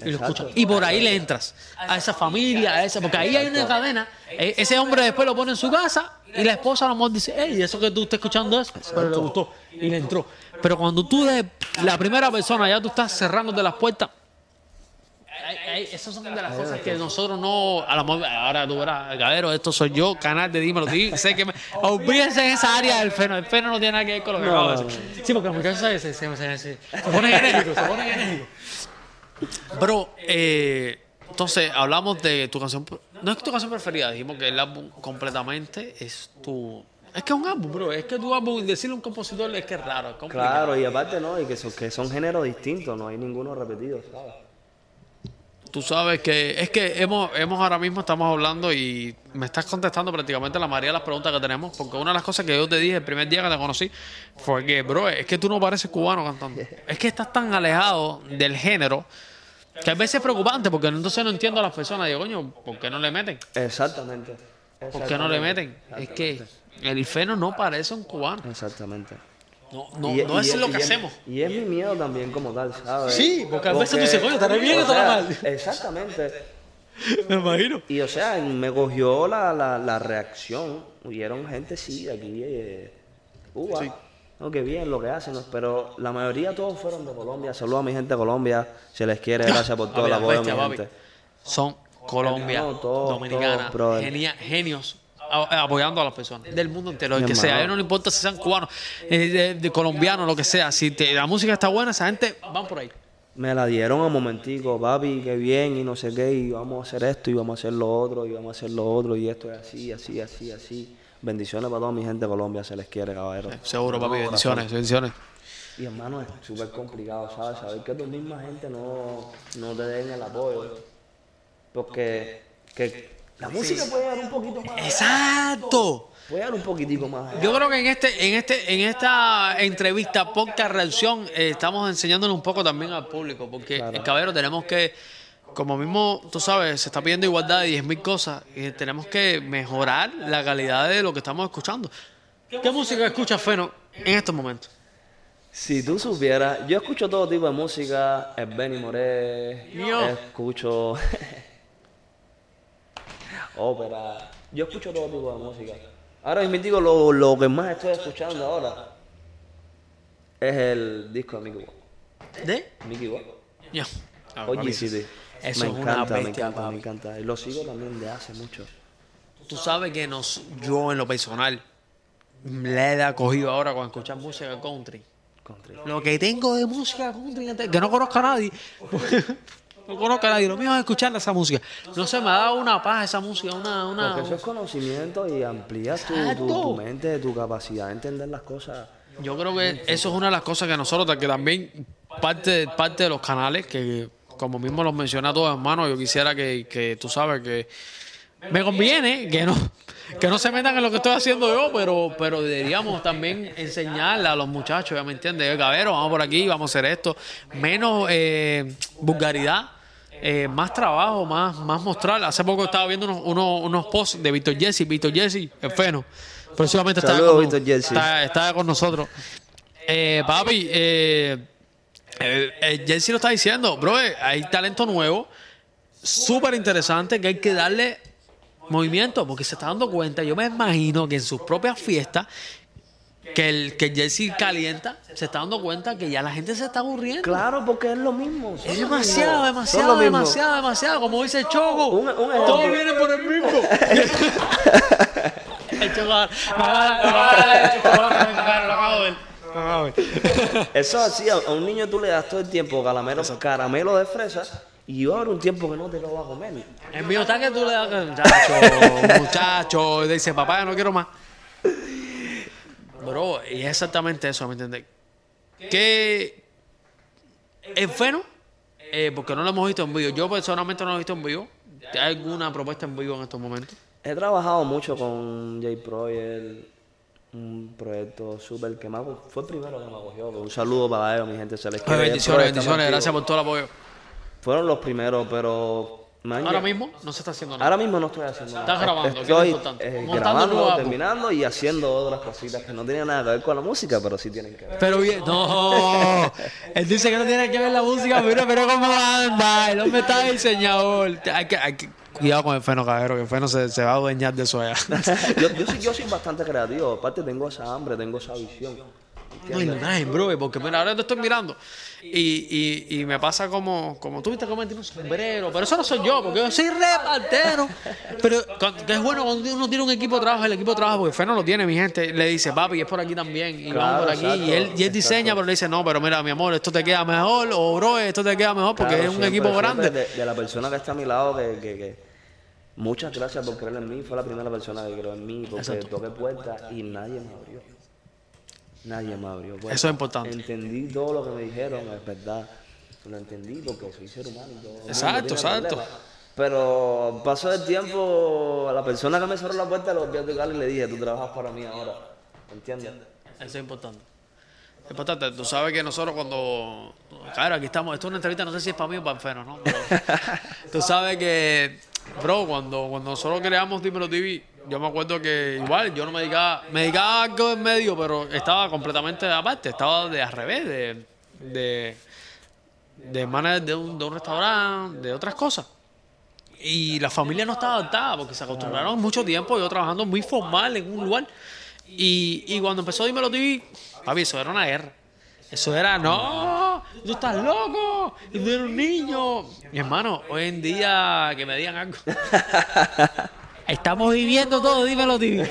Y lo por ahí le entras a esa familia, a esa, porque ahí hay una cadena. E- Ese hombre después lo pone en su casa y la esposa a lo mejor dice, hey, eso que tú estás escuchando es, pero le gustó y le entró. Pero cuando tú de la primera persona ya tú estás cerrándote las puertas, esas son de las cosas que nosotros no. A lo mejor, ahora tú verás, Cabero, esto soy yo, canal de Dímelo. Sé que me, olvídense en esa área del feno. El feno no tiene nada que ver con lo que acabo de decir. Sí, porque los muchachos se, se, se, se, se- se ponen enérgicos. Bro, eh, entonces hablamos de tu canción. No es tu canción preferida, dijimos que el álbum completamente es tu. Es que es un álbum, bro. Es que tu álbum, decirle a un compositor es que es raro, es complicado. Claro, y aparte no, y que son, que son géneros distintos, no hay ninguno repetido, ¿sabes? Tú sabes que es que hemos, hemos ahora mismo estamos hablando y me estás contestando prácticamente la mayoría de las preguntas que tenemos, porque una de las cosas que yo te dije el primer día que te conocí fue que, bro, es que tú no pareces cubano cantando. Es que estás tan alejado del género que a veces es preocupante, porque entonces no entiendo a las personas. Digo, coño, ¿por qué no le meten? Exactamente. ¿Por qué no le meten? Es que el feno no parece un cubano. Exactamente. No, no, Y- no y- es lo y que hacemos. Y es mi miedo también como tal, ¿sabes? Sí, porque a veces tú dices, coño, estaré bien o estaré mal. Exactamente. Me imagino. Y o sea, me cogió la, la, la reacción. Hubieron gente, sí, de aquí, eh, Cuba. No, que bien lo que hacen, ¿no? pero la mayoría todos fueron de Colombia. Saludos a mi gente de Colombia. Se les quiere, gracias por todo el apoyo, mi gente. Son Colombia, No, todo, Dominicana, todo, brother. genia- genios apoyando a las personas del mundo entero, el que sea. A ellos no le importa si sean cubanos, eh, de, de colombianos, lo que sea. Si te- la música está buena, esa gente van por ahí. Me la dieron a momentico, papi, qué bien, y no sé qué, y vamos a hacer esto, y vamos a hacer lo otro, y vamos a hacer lo otro, y esto es así, así, así, así. Bendiciones para toda mi gente de Colombia, se les quiere, caballero. Seguro, papi, No, bendiciones, bendiciones. Y hermano, es súper complicado, ¿sabes? Saber que tu misma gente no, no te den el apoyo. Porque que la música puede dar un poquito más. Exacto. Puede dar un poquitico más. Yo creo que en este, en este, en esta entrevista, podcast reacción, eh, estamos enseñándole un poco también al público, porque Claro. el caballero tenemos que, como mismo, tú sabes, se está pidiendo igualdad de 10.000 cosas, y tenemos que mejorar la calidad de lo que estamos escuchando. ¿Qué música escucha Feno en estos momentos? Si tú supieras, yo escucho todo tipo de música, el Benny Moré, Yo. escucho ópera, yo escucho todo tipo de música. Ahora mismo digo lo, lo que más estoy escuchando ahora es el disco de Mickey Watt. ¿De? Mickey Watt. Ya. Oye, sí, sí. Eso me es una encanta, me bestia, encanta, papi. me encanta. Y lo sigo también de hace mucho. Tú sabes que nos, yo en lo personal le he cogido ahora con escuchar música country. Country. Lo que tengo de música country, que no conozco a nadie. no conozco a nadie. Lo mío es escuchar esa música. No se me ha dado una paz esa música, una... una Porque eso es conocimiento y amplías tu, tu, tu mente, tu capacidad de entender las cosas. Yo creo que eso es una de las cosas que nosotros, que también parte, parte de los canales, que como mismo los mencioné a todos hermanos, yo quisiera que, que tú sabes que me conviene que no, que no se metan en lo que estoy haciendo yo, pero, pero deberíamos también enseñarle a los muchachos, ya me entiendes, cabero, vamos por aquí, vamos a hacer esto, menos eh, vulgaridad. eh, más trabajo, más, más mostrar. Hace poco estaba viendo unos, unos, unos posts de Víctor Jesse, Víctor Jesse, el feno. Próximamente está con, está con nosotros. Eh, papi, eh, eh, eh, Jesse lo está diciendo, bro, eh, hay talento nuevo, súper interesante, que hay que darle movimiento, porque se está dando cuenta, yo me imagino que en sus propias fiestas, que el que Jesse calienta, se está dando cuenta que ya la gente se está aburriendo. Claro, porque es lo mismo. Es demasiado, demasiado, demasiado, demasiado, como dice Choco. Un- un ejemplo. Todos vienen por el mismo. chocolate. Me Eso así, a un niño tú le das todo el tiempo caramelo, caramelo de fresa y va a haber un tiempo que no te lo va a comer. El mío está que tú le das, muchacho, muchacho, y dice, papá, ya no quiero más. Bro, y es exactamente eso, ¿me entiendes? Que es bueno, eh, porque no lo hemos visto en vivo. Yo personalmente no lo he visto en vivo. ¿Hay alguna propuesta en vivo en estos momentos? He trabajado mucho con J Project, un proyecto súper que me ha- fue el primero que me acogió. Un saludo para ellos, mi gente se les quiere. bendiciones, proyecto bendiciones, gracias por todo el apoyo. Fueron los primeros, pero Ahora mismo no se está haciendo nada. Ahora mismo no estoy haciendo nada. Estás grabando, que es Estoy importante. eh, grabando, terminando y haciendo otras cositas que no tienen nada que ver con la música, pero sí tienen que ver. Pero bien, no. Él dice que no tiene que ver la música, mira, pero cómo anda. El hombre está diseñador. Hay que, hay que- cuidado con el feno, cabrero, que el feno se, se va a adueñar de eso allá. yo, yo, soy, yo soy bastante creativo, aparte tengo esa hambre, tengo esa visión. No, y nada, bro, porque mira, ahora te estoy mirando y, y, y me pasa como, como tú viste como tiene un sombrero, pero eso no soy yo, porque yo soy repartero. Pero que es bueno cuando uno tiene un equipo de trabajo, el equipo de trabajo, porque el Feno lo tiene, mi gente, le dice, papi, es por aquí también, y Claro, vamos por aquí, exacto, y él, y él diseña, pero le dice, no, pero mira, mi amor, esto te queda mejor, o bro, esto te queda mejor, porque Claro, es un siempre, equipo grande. De, de la persona que está a mi lado, que, que, que muchas gracias por creer en mí, fue la primera persona que creó en mí, porque Exacto. toqué puertas y nadie me abrió. Nadie me abrió. puertas. Eso es importante. Entendí todo lo que me dijeron, es verdad. Lo entendí porque soy ser humano. y todo el mundo Exacto, exacto. Pero pasó el tiempo, a la persona que me cerró la puerta lo volví a tocar y le dije, tú trabajas para mí ahora. ¿Entiendes? Eso es importante. Es importante. Tú sabes que nosotros cuando... Claro, aquí estamos. Esto es una entrevista, no sé si es para mí o para el Feno, ¿no? Pero tú sabes que, bro, cuando, cuando nosotros creamos Dímelo TV, yo me acuerdo que igual yo no me dedicaba... Me dedicaba algo en medio, pero estaba completamente aparte. Estaba de al revés, de... de de manager de un, de un restaurante, de otras cosas. Y la familia no estaba adaptada porque se acostumbraron mucho tiempo, yo trabajando muy formal en un lugar. Y, y cuando empezó Dímelo TV, papi, eso era una guerra. Eso era, no, tú estás loco, y tú eres un niño. Mi hermano, hoy en día que me digan algo. Estamos viviendo todo, dímelo TV.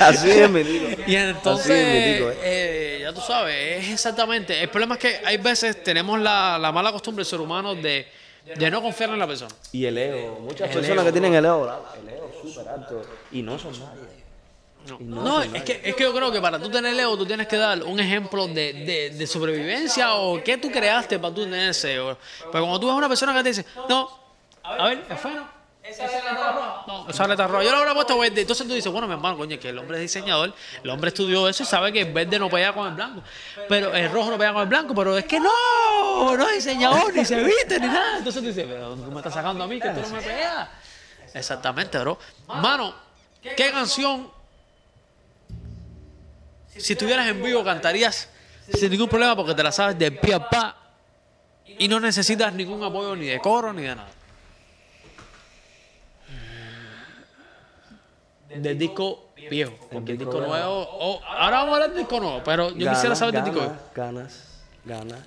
Así es, mi tío. Y entonces, es, tico, eh. eh, ya tú sabes, es exactamente. El problema es que hay veces tenemos la, la mala costumbre, el ser humano, de, de no confiar en la persona. Y el ego. Muchas El personas ego. que tienen el ego, el ego súper alto. Y no son nadie. No, no No, son es, que, es que yo creo que para tú tener ego, tú tienes que dar un ejemplo de, de, de sobrevivencia o qué tú creaste para tú tener ese ego. Pero cuando tú ves a una persona que te dice, no, a ver, es bueno. Esa letra roja. No, esa letra roja. Yo le hubiera puesto verde. Entonces tú dices, bueno, mi hermano, coño, que el hombre es diseñador, el hombre estudió eso y sabe que el verde no pega con el blanco. Pero el rojo no pega con el blanco, pero es que no, no es diseñador, ni se viste, ni nada. Entonces tú dices, pero tú me estás sacando a mí, que tú no me pegas. Exactamente, bro. Mano, ¿qué canción si estuvieras en vivo cantarías sin ningún problema porque te la sabes de pie a pa y no necesitas ningún apoyo ni de coro ni de nada. Del disco viejo, porque el disco nuevo, oh, ahora vamos a hablar del disco nuevo, pero yo quisiera saber del disco viejo. Ganas, ganas.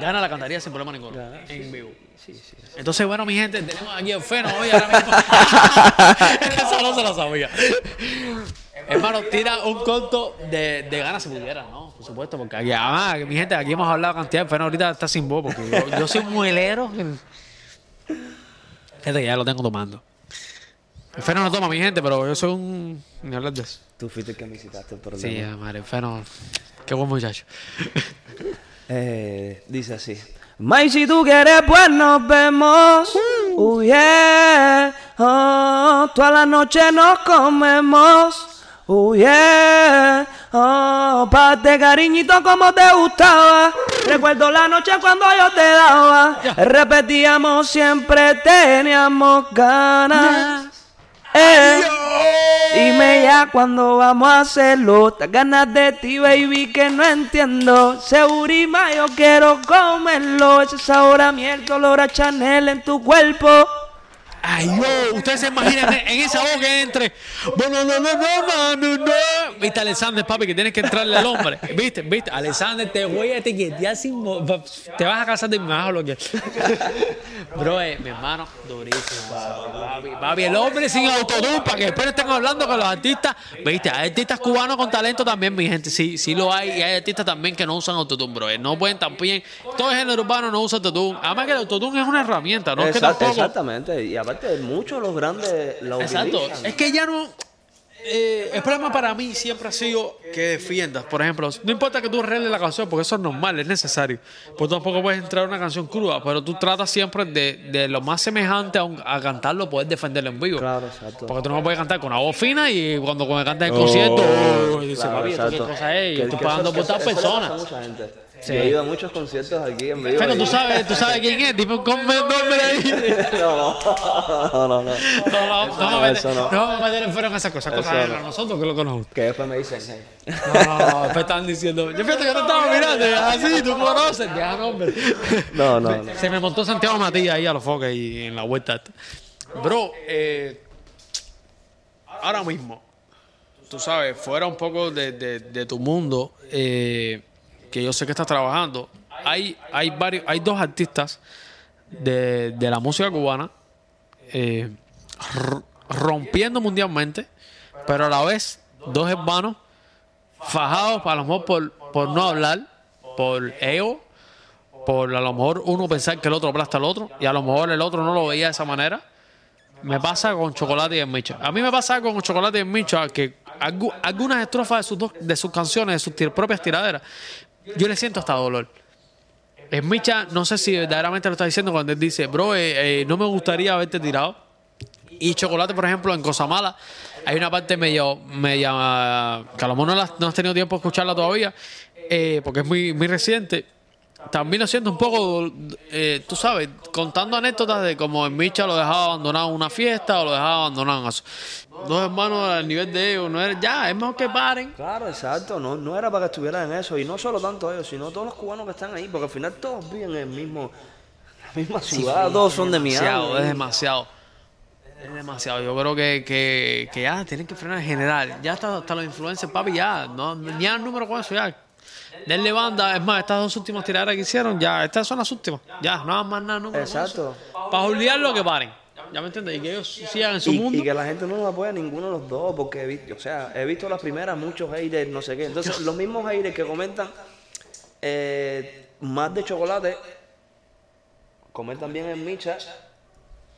Gana la cantaría sin problema ninguno, en vivo. Sí, sí. Entonces, bueno, mi gente, tenemos aquí el Feno hoy ahora mismo. Eso no se lo sabía. Hermano, tira un conto de, de ganas si pudiera, ¿no? Por supuesto, porque aquí, además, mi gente, aquí hemos hablado cantidad. El Feno ahorita está sin voz, porque yo, yo soy un muelero. Fíjate que ya lo tengo tomando. El Feno no toma, mi gente, pero yo soy un. Ni hablar de eso. Tú fuiste el que me visitaste el problema. Sí, ah, madre, el Feno. Qué buen muchacho. Eh, dice así. May, si tú quieres, pues nos vemos. Uh, yeah. Oh, toda la noche nos comemos. Uh, yeah. Oh, pa' de cariñito como te gustaba. Recuerdo la noche cuando yo te daba. Repetíamos siempre, teníamos ganas. Eh. Dime ya cuando vamos a hacerlo. Estas ganas de ti, baby, que no entiendo. Segurima, yo quiero comerlo. Ese sabor a miel, olor a Chanel en tu cuerpo. Ay, yo, ustedes se imaginan en esa voz que entre. Bueno, no, no, no, mano, no. Viste, Alexander, papi, que tienes que entrarle al hombre. Viste, viste, Alexander, te voy a etiquetear sin. Te vas a casar de mi lo que. Bro, eh, mi hermano, durísimo. Papi, papi, el hombre sin autotune, para que después estén hablando con los artistas. Viste, hay artistas cubanos con talento también, mi gente. Sí, sí lo hay. Y hay artistas también que no usan autotune, bro. eh, No pueden también. Todo el género urbano no usa autotune. Además que el autotune es una herramienta, ¿no? Es que tampoco. exactamente. Y aparte, muchos los grandes la Exacto. utilizan. Es que ya no. eh, el problema para mí siempre ha sido que defiendas. Por ejemplo, no importa que tú arregles la canción, porque eso es normal, es necesario. Pues tampoco puedes entrar a una canción cruda, pero tú tratas siempre de, de lo más semejante a, un- a cantarlo, poder defenderlo en vivo. Claro, exacto. Porque tú no puedes cantar con una voz fina y cuando, cuando cantas en el concierto, oh, dice, Claro, papi, ¿esto qué exacto. cosa es? Y que pagando por que tal eso- eso le pasa a persona. mucha gente. Sí. Yo he ido a muchos conciertos aquí en vivo. Pero tú sabes, tú sabes quién es, dime un nombre ahí. no, no, no, no, no. No, no, no, vamos a meter- Eso no. no vamos a meter en fuera con esas cosas. Cosas de no. nosotros que lo conocemos. Que después me dicen, hey. No, después están diciendo. Yo fíjate que no estaba mirando, así, tú conoces, ya no, hombre. No, no, no. Se me montó Santiago Matías ahí a los foques y en la vuelta. Bro, eh, ahora mismo, tú sabes, fuera un poco de, de- de tu mundo, eh, que yo sé que estás trabajando, hay, hay varios, hay dos artistas de, de la música cubana eh, rompiendo mundialmente, pero a la vez dos hermanos fajados a lo mejor por, por no hablar, por ego, por a lo mejor uno pensar que el otro aplasta al otro y a lo mejor el otro no lo veía de esa manera. Me pasa con Chocolate y el Micha. A mí me pasa con Chocolate y el Micha que algu- algunas estrofas de sus, dos- de sus canciones, de sus propias tiraderas, yo le siento hasta dolor. El Micha, no sé si verdaderamente lo está diciendo cuando él dice, bro, eh, eh, no me gustaría haberte tirado. Y Chocolate, por ejemplo, en Cosa Mala, hay una parte medio, media, que a lo mejor no, la- no has tenido tiempo de escucharla todavía, eh, porque es muy, muy reciente. También lo siento un poco, eh, tú sabes, contando anécdotas de cómo en Micha lo dejaba abandonado en una fiesta o lo dejaba abandonado en eso. Dos hermanos al nivel de ellos, no era, ya, es mejor que paren. Claro, exacto. No, no era para que estuvieran en eso. Y no solo tanto ellos, sino todos los cubanos que están ahí. Porque al final todos viven en el mismo, la misma ciudad. todos son de demasiado, Miami. es demasiado. Es demasiado. Yo creo que, que, que ya tienen que frenar en general. Ya hasta, hasta los influencers, papi, ya. No, ya el número con eso, ya. Denle banda. Es más, estas dos últimas tiraderas que hicieron, ya. Estas son las últimas. Ya, nada más nada, con Exacto. Para olvidarlo que paren. ¿Ya me entiendes? Y que ellos sigan en su Y, mundo. y que la gente no nos apoya a ninguno de los dos, porque he visto, o sea, he visto las primeras, muchos haters, no sé qué. Entonces, los mismos haters que comentan eh, más de chocolate, comentan bien en Micha,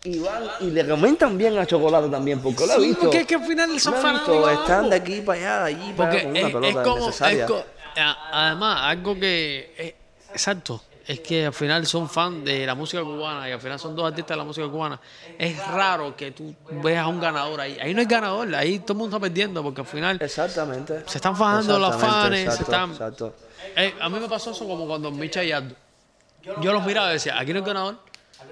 y van y le comentan bien a chocolate también, porque lo he Sí, visto. porque es que al final son Lo fanáticos. Están de aquí para allá, de allí para Porque allá, con es, una es pelota como. es co- a- además, algo que. eh, exacto. Es que al final son fan de la música cubana y al final son dos artistas de la música cubana. Es raro que tú veas a un ganador ahí. Ahí no hay ganador, ahí todo el mundo está perdiendo porque al final. Exactamente. Se están fajando los fans, se están- Exacto. Eh, a mí me pasó eso como cuando Micha y Aldo. Yo los miraba y decía, aquí no hay ganador.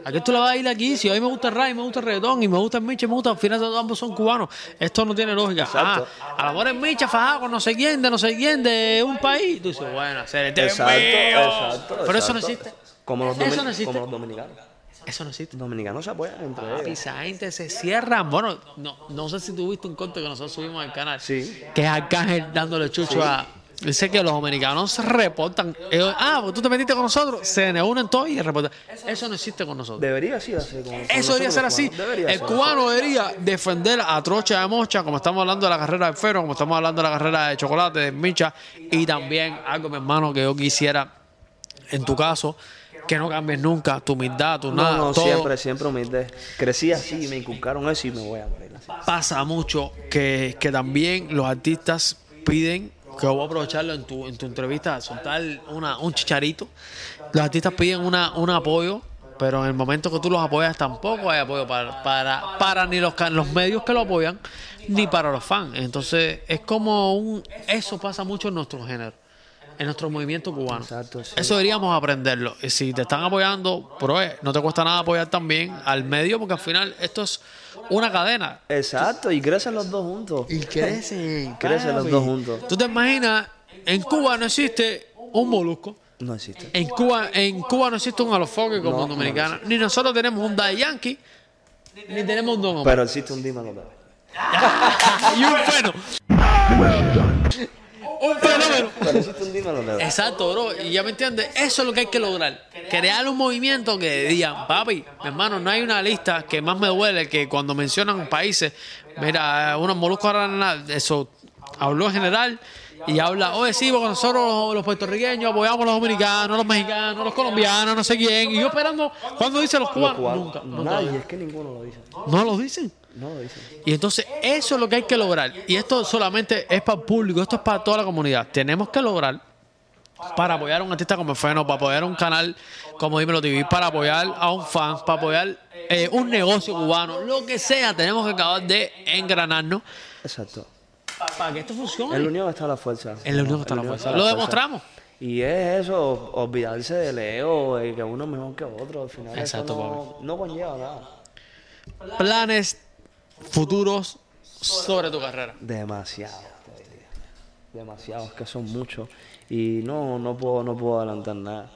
¿A qué tú le vas a ir aquí? Si a mí me gusta el rap, y me gusta el reggaetón, y me gusta el Micha, y me gusta, al final ambos son cubanos. Esto no tiene lógica. Ah, a lo mejor es Micha fajado con no sé quién, de no sé quién, de un país. Tú dices, bueno, se te Exacto, exacto. Pero eso no existe. Como los, Eso no existe. como los dominicanos. Eso no existe. Dominicanos se apoyan entre Papi, ellos. esa gente se cierra. Bueno, no, no sé si tuviste un corte que nosotros subimos al canal. Sí. Que es Arcángel dándole chucho a. Dice que los dominicanos reportan. Ellos, ah, pues tú te metiste con nosotros. Se unen todos y reportan. Eso no existe con nosotros. Debería ser así. Como Eso debería ser así. Debería El ser. cubano debería defender a Trocha de Mocha, como estamos hablando de la carrera de Ferro, como estamos hablando de la carrera de Chocolate, de Micha, y también algo, mi hermano, que yo quisiera, en tu caso, que no cambies nunca tu humildad, tu No, nada. no, todo. siempre, siempre humilde. Crecí así, me inculcaron eso y me voy a morir así. pasa mucho que, que también los artistas piden, que voy a aprovecharlo en tu, en tu entrevista, soltar una, un chicharito. Los artistas piden una, un apoyo, pero en el momento que tú los apoyas tampoco hay apoyo para, para, para ni los, los medios que lo apoyan, ni para los fans. Entonces es como un... Eso pasa mucho en nuestro género. En nuestro movimiento cubano. Exacto, sí. Eso deberíamos aprenderlo. Y si te están apoyando, pero eh, no te cuesta nada apoyar también al medio, porque al final esto es una cadena. Exacto, y crecen los dos juntos. Y crecen. Crecen los dos juntos. Tú te imaginas, en Cuba no existe un molusco. No existe. En Cuba, en Cuba no existe un alofoque como No, en Dominicana. Ni nosotros tenemos un Daddy Yankee, ni tenemos un Don Omar. Pero existe un dímelo. y un feno. Un fenómeno. Un. Exacto, bro. Y ya me entiendes, eso es lo que hay que lograr. Crear un movimiento que digan, papi, mi hermano, no hay una lista que más me duele que cuando mencionan países, mira, unos moluscos ahora, eso habló en general y habla, oye, sí, porque nosotros los, los puertorriqueños apoyamos a los dominicanos, los mexicanos, los colombianos, no sé quién. Y yo esperando, cuando dice los Los cubanos? cubanos. Nunca, nunca. Nadie, es que ninguno lo dice. No lo dicen. No lo dicen. Y entonces eso es lo que hay que lograr. Y esto solamente es para el público, esto es para toda la comunidad. Tenemos que lograr para apoyar a un artista como Feno, para apoyar a un canal como Dímelo TV, para apoyar a un fan, para apoyar eh, un negocio cubano, lo que sea, tenemos que acabar de engranarnos Exacto. para que esto funcione. En la unión está la fuerza. En la unión está la fuerza. Lo demostramos. Y es eso, olvidarse del ego, de que uno es mejor que otro. Al final Exacto, eso no, no conlleva nada. Planes futuros sobre tu carrera. Demasiado. Demasiado, es que son muchos. Y no, no puedo, no puedo adelantar nada.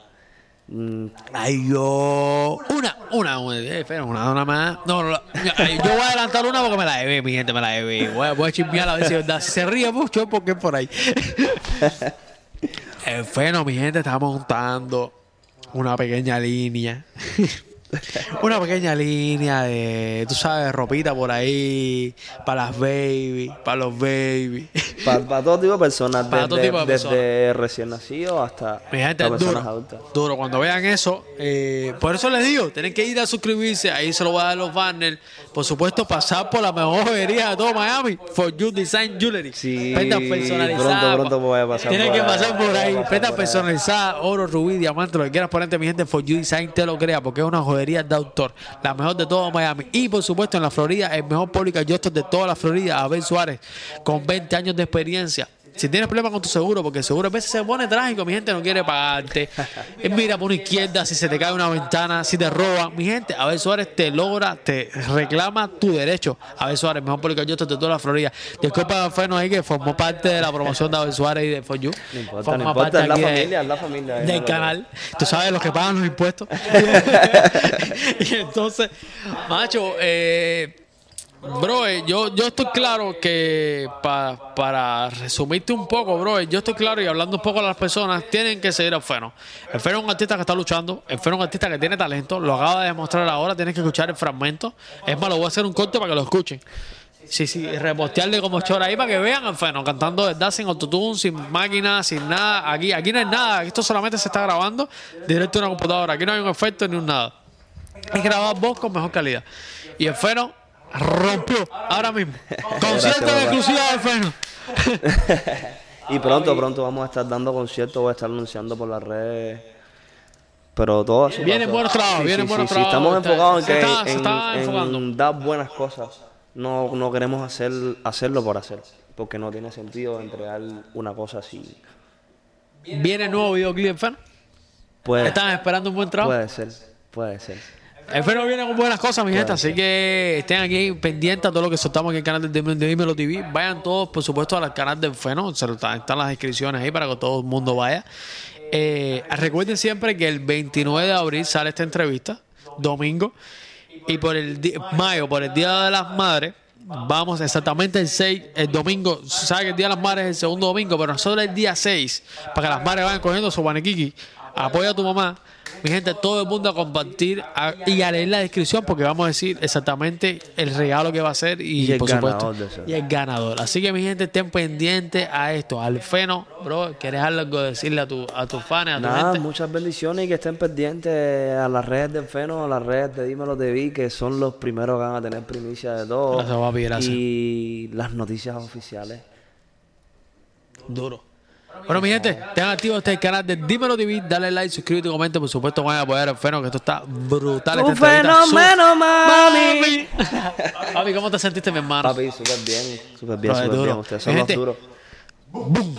Mm, Ay, yo. Una, una, una, eh, espera, una, una más. No, no, yo voy a adelantar una porque me la debe, mi gente, me la debe. Voy a, voy a chismear a ver si es verdad. Si se ríe mucho, porque es por ahí. El feno, mi gente, está montando una pequeña línea. Una pequeña línea de, tú sabes, ropita por ahí, para las baby, para los baby. para todo tipo de personas, Para desde, todo tipo de desde recién nacidos hasta, Mi gente, hasta es duro. personas adultas. Duro, cuando vean eso, eh, por eso les digo, tienen que ir a suscribirse, ahí se lo voy a dar los banners. Por supuesto, pasar por la mejor joyería de todo Miami, For You Design Jewelry. Sí, personalizadas. pronto, pronto voy a pasar Tienen por que pasar por ahí. ahí. personalizadas, oro, rubí, diamante, lo que quieras ponerte, mi gente, For You Design te lo crea, porque es una joyería de autor, la mejor de todo Miami. Y por supuesto, en la Florida, el mejor público de toda la Florida, Abel Suárez, con 20 años de experiencia. Si tienes problemas con tu seguro, porque el seguro a veces se pone trágico, mi gente no quiere pagarte. Eh, Mira por una izquierda, si se te cae una ventana, si te roban. Mi gente, Abel Suárez te logra, te reclama tu derecho. Abel Suárez, mejor público Justin de toda la Florida. Disculpa a Feno ahí que formó parte de la promoción de Abel Suárez y de For You. No importa, Forma no importa, es la familia, es la familia. del canal. Tú sabes los que pagan los impuestos. y entonces, macho, eh, bro, eh, yo, yo estoy claro que pa- para resumirte un poco, bro, eh, yo estoy claro y hablando un poco a las personas, tienen que seguir al Feno. El Feno es un artista que está luchando, el Feno es un artista que tiene talento, lo acaba de demostrar ahora, tienes que escuchar el fragmento. Es más, lo voy a hacer un corte para que lo escuchen. Sí, sí, repostearle como chora ahí para que vean al Feno cantando verdad sin autotune, sin máquina, sin nada. Aquí, aquí no hay nada, esto solamente se está grabando directo en una computadora. Aquí no hay un efecto ni un nada. Es grabar voz con mejor calidad. Y el Feno rompió ahora mismo. Concierto papá. exclusivo del Feno. Y pronto, pronto vamos a estar dando conciertos, voy a estar anunciando por las redes. Pero todo así. Vienen buenos trabajos, Sí, vienen sí, buenos sí, sí, trabajos. Estamos enfocados en que en- en, dar buenas cosas. No, no queremos hacer, hacerlo por hacer. Porque no tiene sentido entregar una cosa así. Viene nuevo videoclip Feno. Puede, Están esperando un buen trabajo. puede ser, puede ser. El Feno viene con buenas cosas, mi gente, así que estén aquí pendientes a todo lo que soltamos aquí en el canal de Dímelo- TV. Vayan todos, por supuesto, al canal del Feno. Se lo- Están las descripciones ahí para que todo el mundo vaya. Eh, recuerden siempre que el 29 de abril sale esta entrevista, domingo. Y por el mayo, por el Día de las Madres, vamos exactamente el 6, el domingo. Sabe que el Día de las Madres es el segundo domingo, pero nosotros el día 6, para que las madres vayan cogiendo su guanequiqui. Apoya a tu mamá. Mi gente, todo el mundo a compartir a- y a leer la descripción porque vamos a decir exactamente el regalo que va a ser y, Y el por supuesto de y el ganador. Así que mi gente estén pendientes a esto, al feno, bro. ¿Quieres algo decirle a tu a tus fans, a tu Nada, gente? muchas bendiciones y que estén pendientes a las redes del Feno, a las redes de Dímelo TV, que son los primeros que van a tener primicia de todo. Gracias, papi, gracias. Y las noticias oficiales. Duro. Bueno, mi gente, tengan activo este canal de Dímelo TV, dale like, suscríbete, comenta, por supuesto, vayan a apoyar al Feno, que esto está brutal. ¡Tu esta entrevista. Su- fenómeno, mami! Papi, ¿cómo te sentiste, mi hermano? Papi, súper bien, súper bien, súper bien. Ustedes son los duros. Boom.